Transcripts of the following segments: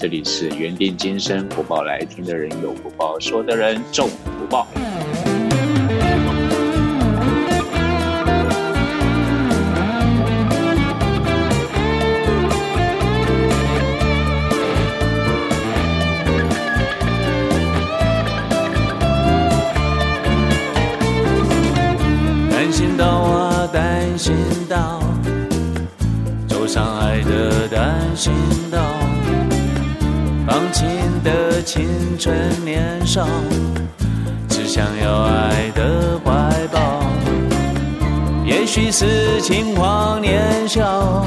这里是缘定今生福报来听的人有福报，说的人中福报。单行道啊，单行道，走上爱的单行道，放晴的青春年少，只想要爱的怀抱。也许是轻狂年少，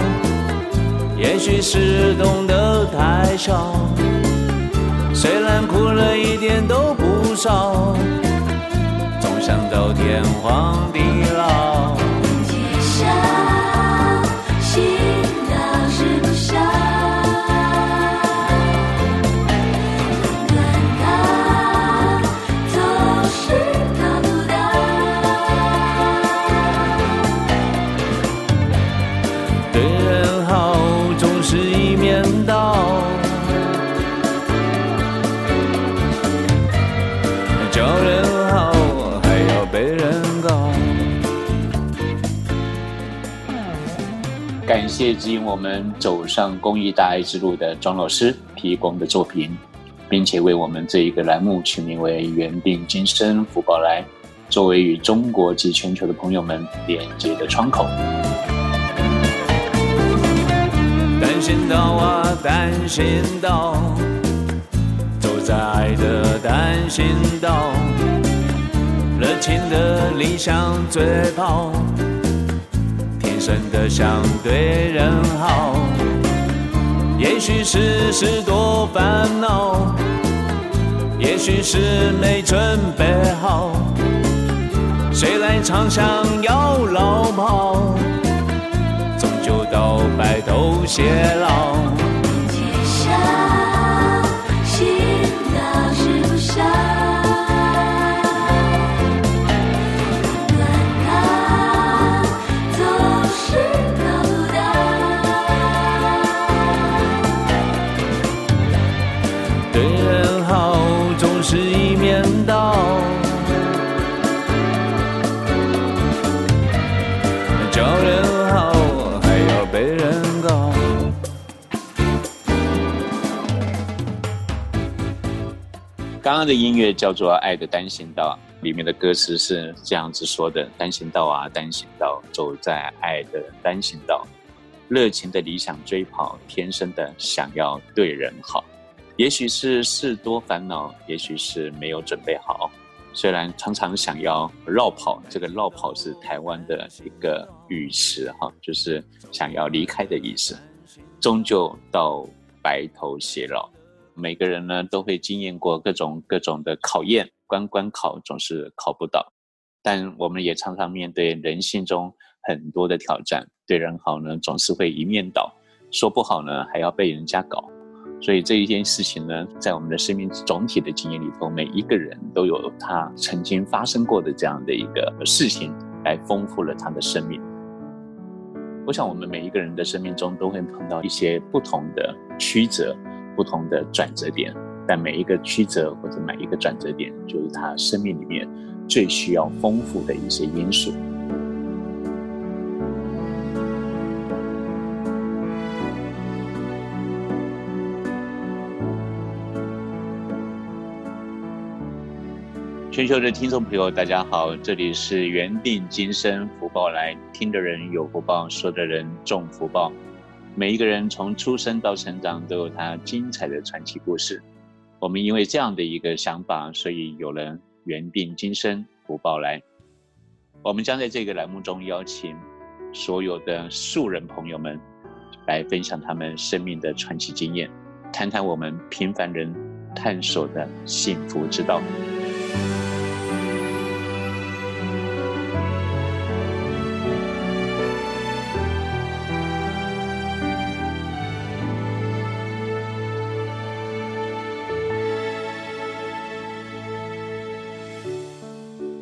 也许是懂得太少，虽然哭了一点都不少。总想到天荒地老。叫人好还要被人告。感谢指引我们走上公益大爱之路的庄老师提供的作品，并且为我们这一个栏目取名为“缘定今生福报来”，作为与中国及全球的朋友们连接的窗口。单行道啊，单行道，走在爱的单行道，热情的理想最跑，天生的想对人好。也许是事多烦恼，也许是没准备好，谁来唱想要老跑？终究到白头偕老。叫人好还要被人告。刚刚的音乐叫做《爱的单行道》，里面的歌词是这样子说的：单行道啊，单行道，走在爱的单行道，热情的理想追跑，天生的想要对人好。也许是事多烦恼，也许是没有准备好。虽然常常想要绕跑，这个绕跑是台湾的一个语词哈，就是想要离开的意思。终究到白头偕老。每个人呢都会经验过各种各种的考验，关关考总是考不倒，但我们也常常面对人性中很多的挑战。对人好呢，总是会一面倒；说不好呢，还要被人家搞。所以这一件事情呢，在我们的生命总体的经验里头，每一个人都有他曾经发生过的这样的一个事情，来丰富了他的生命。我想，我们每一个人的生命中都会碰到一些不同的曲折。不同的转折点，但每一个曲折或者每一个转折点，就是他生命里面最需要丰富的一些因素。全球的听众朋友，大家好，这里是缘定今生福报来，听的人有福报，说的人中福报。每一个人从出生到成长都有他精彩的传奇故事。我们因为这样的一个想法，所以有了缘定今生福报来。我们将在这个栏目中邀请所有的素人朋友们来分享他们生命的传奇经验，谈谈我们平凡人探索的幸福之道。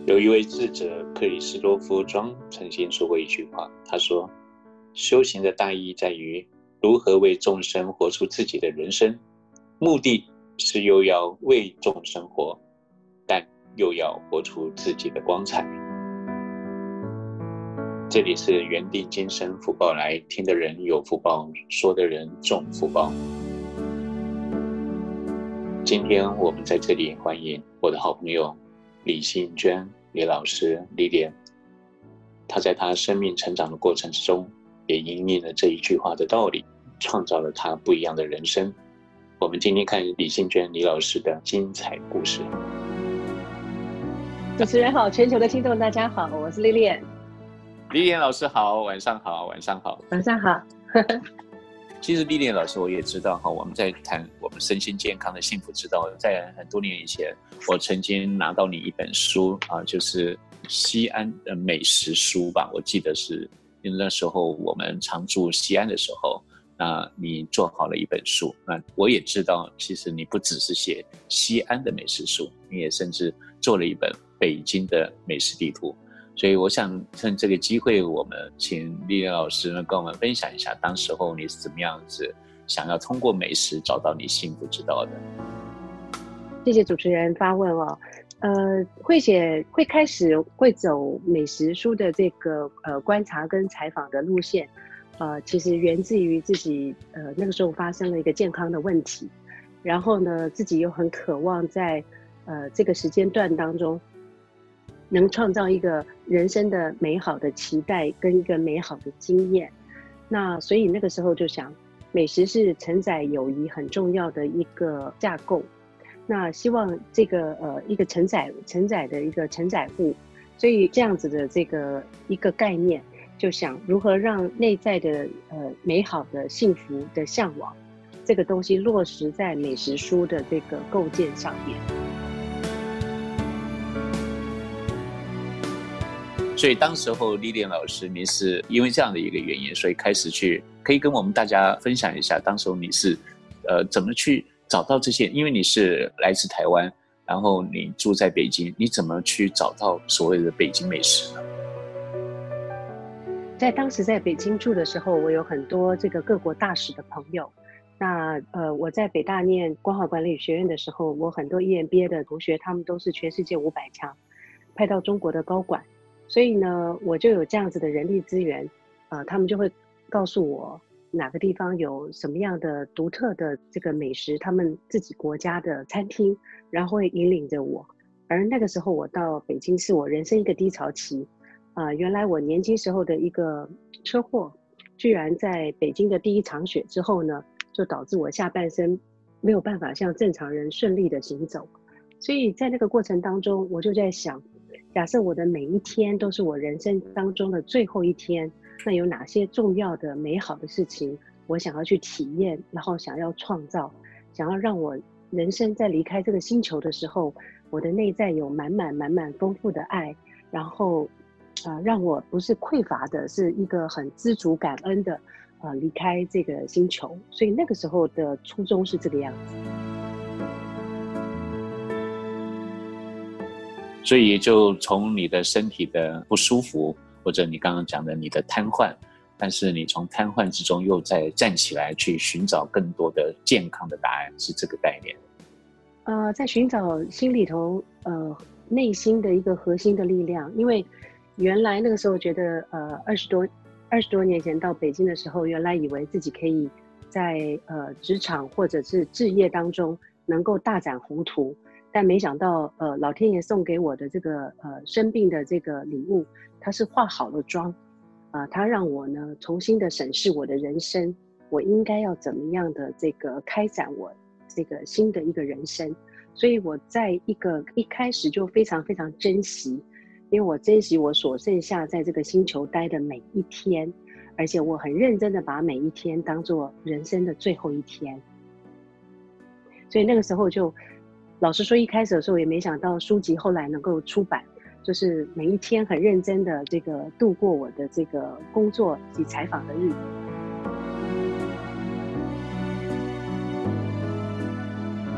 有一位智者克里斯多夫庄曾经说过一句话，他说：“修行的大意在于如何为众生活出自己的人生，目的是又要为众生活，又要活出自己的光彩。这里是缘定今生福报来，听的人有福报，说的人重福报。今天我们在这里欢迎我的好朋友李信娟李老师李莲。他在他生命成长的过程之中，也引领了这一句话的道理，创造了他不一样的人生。我们今天看李信娟李老师的精彩故事。主持人好，全球的听众大家好，我是丽丽。丽莲老师好，晚上好，晚上好，晚上好。其实丽莲老师我也知道哈，我们在谈我们身心健康的幸福之道，在很多年以前，我曾经拿到你一本书啊，就是。西安的美食书吧，我记得是，因为那时候我们常住西安的时候，那你做好了一本书，那我也知道，其实你不只是写西安的美食书，你也甚至做了一本北京的美食地图，所以我想趁这个机会，我们请丽丽老师呢跟我们分享一下，当时候你是怎么样子想要通过美食找到你幸福之道的。谢谢主持人发问哦。呃，会写会开始会走美食书的这个呃观察跟采访的路线，呃，其实源自于自己呃那个时候发生了一个健康的问题，然后呢，自己又很渴望在呃这个时间段当中，能创造一个人生的美好的期待跟一个美好的经验，那所以那个时候就想，美食是承载友谊很重要的一个架构。那希望这个呃一个承载承载的一个承载物，所以这样子的这个一个概念，就想如何让内在的呃美好的幸福的向往，这个东西落实在美食书的这个构建上面。所以当时候丽莲老师，你是因为这样的一个原因，所以开始去可以跟我们大家分享一下，当时候你是呃怎么去。找到这些，因为你是来自台湾，然后你住在北京，你怎么去找到所谓的北京美食呢？在当时在北京住的时候，我有很多这个各国大使的朋友。那呃，我在北大念光华管理学院的时候，我很多 EMBA 的同学，他们都是全世界五百强派到中国的高管，所以呢，我就有这样子的人力资源，呃，他们就会告诉我。哪个地方有什么样的独特的这个美食，他们自己国家的餐厅，然后会引领着我。而那个时候我到北京是我人生一个低潮期，啊，原来我年轻时候的一个车祸，居然在北京的第一场雪之后呢，就导致我下半身没有办法像正常人顺利的行走。所以在那个过程当中，我就在想，假设我的每一天都是我人生当中的最后一天。那有哪些重要的、美好的事情，我想要去体验，然后想要创造，想要让我人生在离开这个星球的时候，我的内在有满满满满丰富的爱，然后，啊，让我不是匮乏的，是一个很知足感恩的，呃，离开这个星球。所以那个时候的初衷是这个样子。所以就从你的身体的不舒服。或者你刚刚讲的你的瘫痪，但是你从瘫痪之中又再站起来，去寻找更多的健康的答案，是这个概念。呃，在寻找心里头呃内心的一个核心的力量，因为原来那个时候觉得呃二十多二十多年前到北京的时候，原来以为自己可以在呃职场或者是置业当中能够大展宏图。但没想到，呃，老天爷送给我的这个呃生病的这个礼物，它是化好了妆，啊，它让我呢重新的审视我的人生，我应该要怎么样的这个开展我这个新的一个人生，所以我在一个一开始就非常非常珍惜，因为我珍惜我所剩下在这个星球待的每一天，而且我很认真的把每一天当做人生的最后一天，所以那个时候就。老实说，一开始的时候也没想到书籍后来能够出版，就是每一天很认真的这个度过我的这个工作及采访的日子。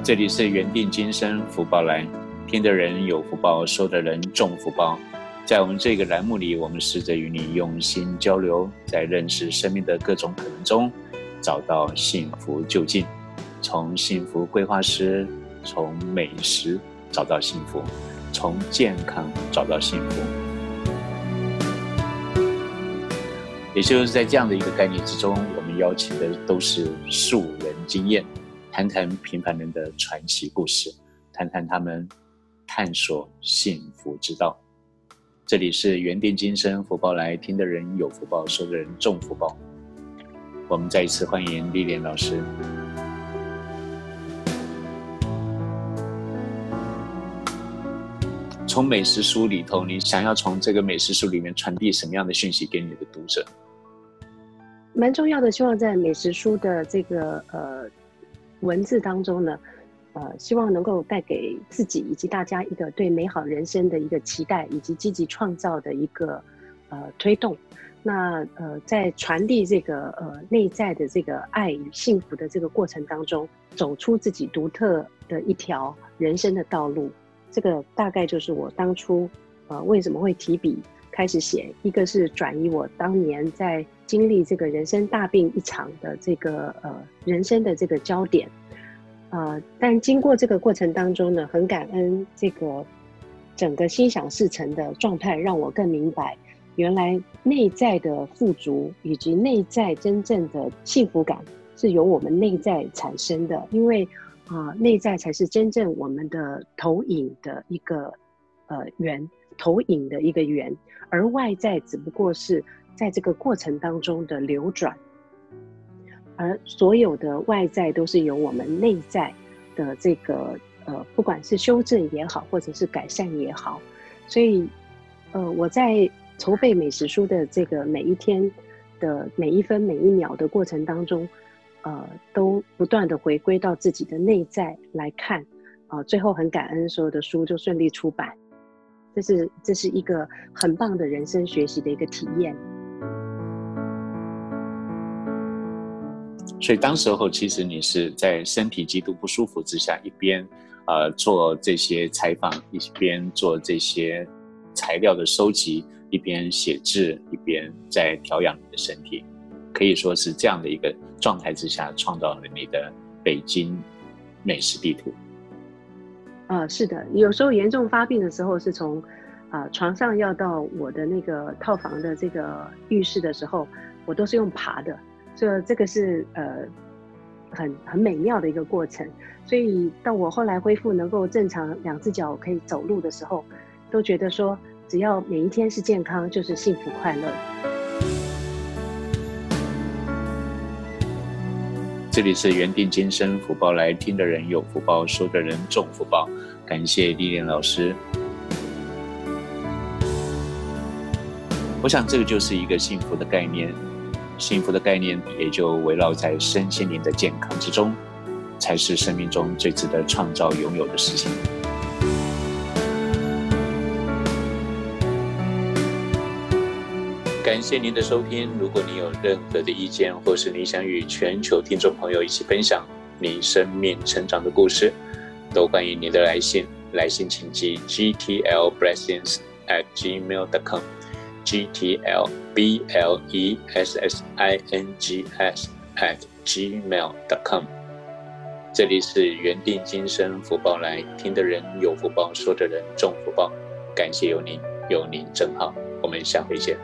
这里是缘定今生福报来，听的人有福报，说的人重福报。在我们这个栏目里，我们试着与你用心交流，在认识生命的各种可能中，找到幸福就近。从幸福规划师，从美食找到幸福，从健康找到幸福。也就是在这样的一个概念之中，我们邀请的都是素人经验，谈谈平凡人的传奇故事，谈谈他们探索幸福之道。这里是原定今生福报来听的人有福报，说的人重福报。我们再一次欢迎丽莲老师。从美食书里头，你想要从这个美食书里面传递什么样的讯息给你的读者？蛮重要的，希望在美食书的这个呃文字当中呢，呃，希望能够带给自己以及大家一个对美好人生的一个期待，以及积极创造的一个呃推动。那呃，在传递这个呃内在的这个爱与幸福的这个过程当中，走出自己独特的一条人生的道路，这个大概就是我当初呃为什么会提笔开始写，一个是转移我当年在。经历这个人生大病一场的这个呃人生的这个焦点，呃，但经过这个过程当中呢，很感恩这个整个心想事成的状态，让我更明白，原来内在的富足以及内在真正的幸福感是由我们内在产生的，因为啊，内在才是真正我们的投影的一个呃圆，投影的一个圆，而外在只不过是。在这个过程当中的流转，而所有的外在都是由我们内在的这个呃，不管是修正也好，或者是改善也好，所以呃，我在筹备美食书的这个每一天的每一分每一秒的过程当中，呃，都不断的回归到自己的内在来看，啊，最后很感恩所有的书就顺利出版，这是这是一个很棒的人生学习的一个体验。所以当时候，其实你是在身体极度不舒服之下，一边呃做这些采访，一边做这些材料的收集，一边写字，一边在调养你的身体，可以说是这样的一个状态之下，创造了你的北京美食地图。啊，是的，有时候严重发病的时候，是从啊床上要到我的那个套房的这个浴室的时候，我都是用爬的。这这个是呃很很美妙的一个过程，所以到我后来恢复能够正常两只脚可以走路的时候，都觉得说只要每一天是健康，就是幸福快乐。这里是原定今生福报来听的人有福报，说的人重福报。感谢丽莲老师。我想这个就是一个幸福的概念。幸福的概念也就围绕在身心灵的健康之中，才是生命中最值得创造拥有的事情。感谢您的收听。如果你有任何的意见，或是你想与全球听众朋友一起分享你生命成长的故事，都欢迎您的来信。来信请寄 gtlblessings at gmail dot com。g t l b l e s s i n g s at gmail dot com，这里是原定今生福报来听的人有福报，说的人中福报，感谢有您，有您真好，我们下回见。